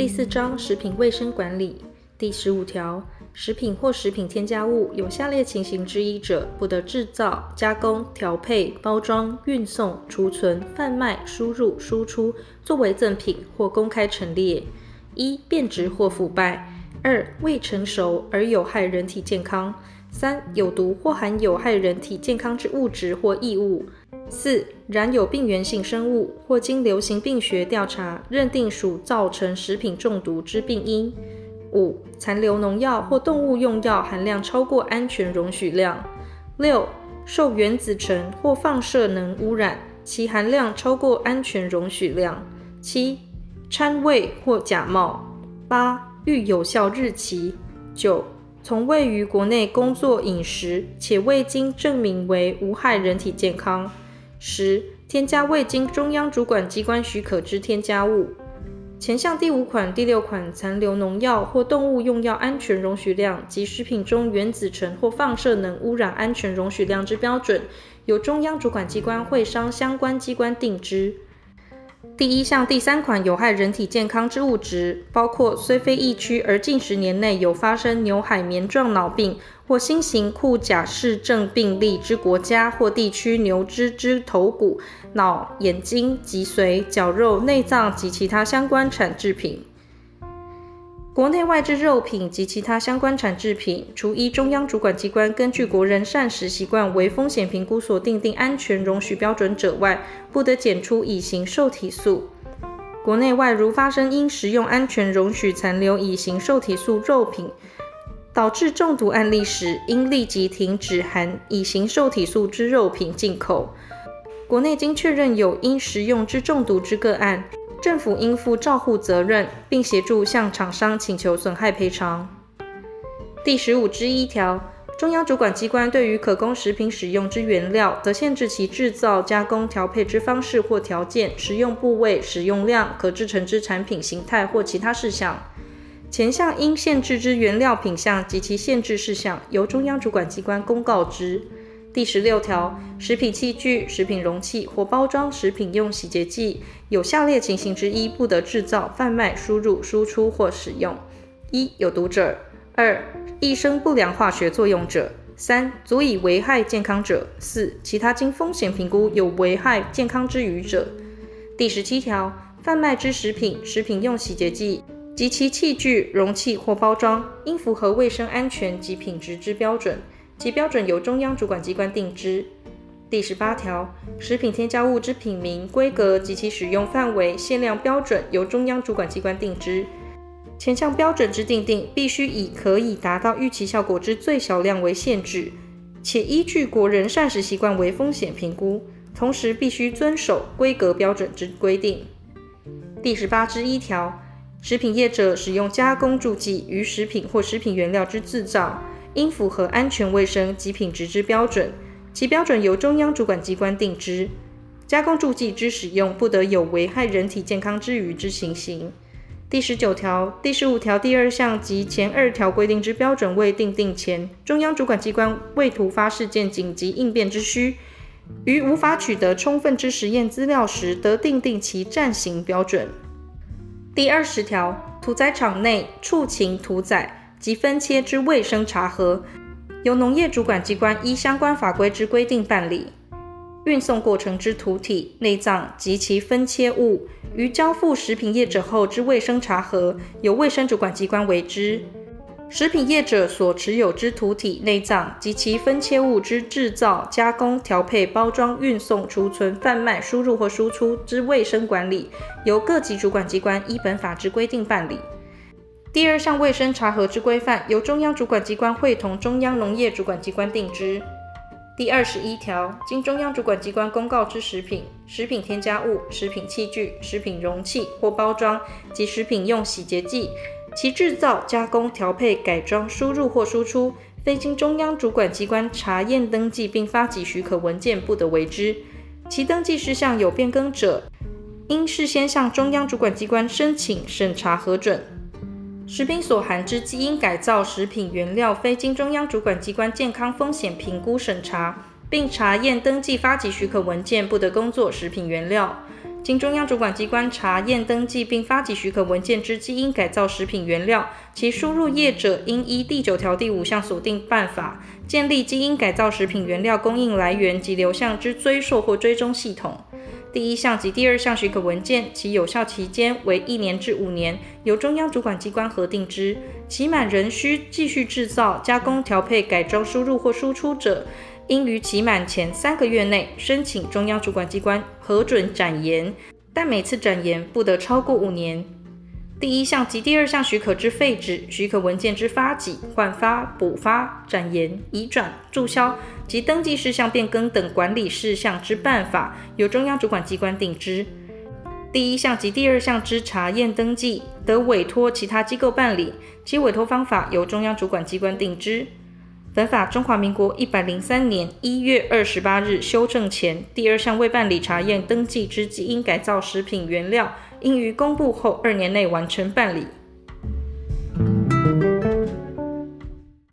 第四章食品卫生管理。第十五条，食品或食品添加物有下列情形之一者，不得制造、加工、调配、包装、运送、储存、贩卖、输入、输出，作为赠品或公开陈列：一、变质或腐败；二、未成熟而有害人体健康；三、有毒或含有害人体健康之物质或异物。四、染有病原性生物或经流行病学调查认定属造成食品中毒之病因。五、残留农药或动物用药含量超过安全容许量。六、受原子尘或放射能污染，其含量超过安全容许量。七、掺伪或假冒。八、逾有效日期。九、从未于国内工作饮食且未经证明为无害人体健康。十、添加未经中央主管机关许可之添加物。前项第五款、第六款残留农药或动物用药安全容许量及食品中原子尘或放射能污染安全容许量之标准，由中央主管机关会商相关机关定之。第一项第三款有害人体健康之物质，包括虽非疫区而近十年内有发生牛海绵状脑病或新型库贾氏症病例之国家或地区牛只之头骨、脑、眼睛、脊髓、绞肉、内脏及其他相关产制品。国内外之肉品及其他相关产制品，除依中央主管机关根据国人膳食习惯为风险评估所订定安全容许标准者外，不得检出乙型受体素。国内外如发生因食用安全容许残留乙型受体素肉品导致中毒案例时，应立即停止含乙型受体素之肉品进口。国内经确认有因食用之中毒之个案，政府应负照护责任，并协助向厂商请求损害赔偿。第十五之一条，中央主管机关对于可供食品使用之原料，则限制其制造、加工、调配之方式或条件、食用部位、使用量、可制成之产品形态或其他事项。前项应限制之原料品项及其限制事项，由中央主管机关公告之。第十六条，食品器具、食品容器或包装食品用洗洁剂，有下列情形之一，不得制造、贩卖、输入、输出或使用：一、有毒者；二、易生不良化学作用者；三、足以危害健康者；四、其他经风险评估有危害健康之余者。第十七条，贩卖之食品、食品用洗洁剂及其器具、容器或包装，应符合卫生安全及品质之标准。其标准由中央主管机关定之。第十八条，食品添加物之品名、规格及其使用范围、限量标准由中央主管机关定之。前项标准之订定，必须以可以达到预期效果之最小量为限制，且依据国人膳食习惯为风险评估，同时必须遵守规格标准之规定。第十八之一条，食品业者使用加工助剂于食品或食品原料之制造。应符合安全卫生及品质之标准，其标准由中央主管机关定之。加工助剂之使用，不得有危害人体健康之余之情形。第十九条、第十五条第二项及前二条规定之标准未订定前，中央主管机关为突发事件紧急应变之需，于无法取得充分之实验资料时，得订定其暂行标准。第二十条，屠宰场内畜禽屠宰。及分切之卫生查核，由农业主管机关依相关法规之规定办理；运送过程之屠体、内脏及其分切物，于交付食品业者后之卫生查核，由卫生主管机关为之；食品业者所持有之屠体、内脏及其分切物之制造、加工、调配、包装、运送、储存、贩卖、输入或输出之卫生管理，由各级主管机关依本法之规定办理。第二项卫生查核之规范，由中央主管机关会同中央农业主管机关定之。第二十一条，经中央主管机关公告之食品、食品添加物、食品器具、食品容器或包装及食品用洗洁剂，其制造、加工、调配、改装、输入或输出，非经中央主管机关查验登记并发给许可文件，不得为之。其登记事项有变更者，应事先向中央主管机关申请审查核准。食品所含之基因改造食品原料，非经中央主管机关健康风险评估审查，并查验登记发给许可文件，不得供作食品原料。经中央主管机关查验登记并发给许可文件之基因改造食品原料，其输入业者应依第九条第五项所定办法，建立基因改造食品原料供应来源及流向之追溯或追踪系统。第一项及第二项许可文件，其有效期间为一年至五年，由中央主管机关核定之。期满仍需继续制造、加工、调配、改装、输入或输出者，应于期满前三个月内申请中央主管机关核准展延，但每次展延不得超过五年。第一项及第二项许可之废止、许可文件之发给、换发、补发、展延、移转、注销及登记事项变更等管理事项之办法，由中央主管机关定之。第一项及第二项之查验登记，得委托其他机构办理，其委托方法由中央主管机关定之。本法中华民国一百零三年一月二十八日修正前，第二项未办理查验登记之基因改造食品原料，应于公布后二年内完成办理。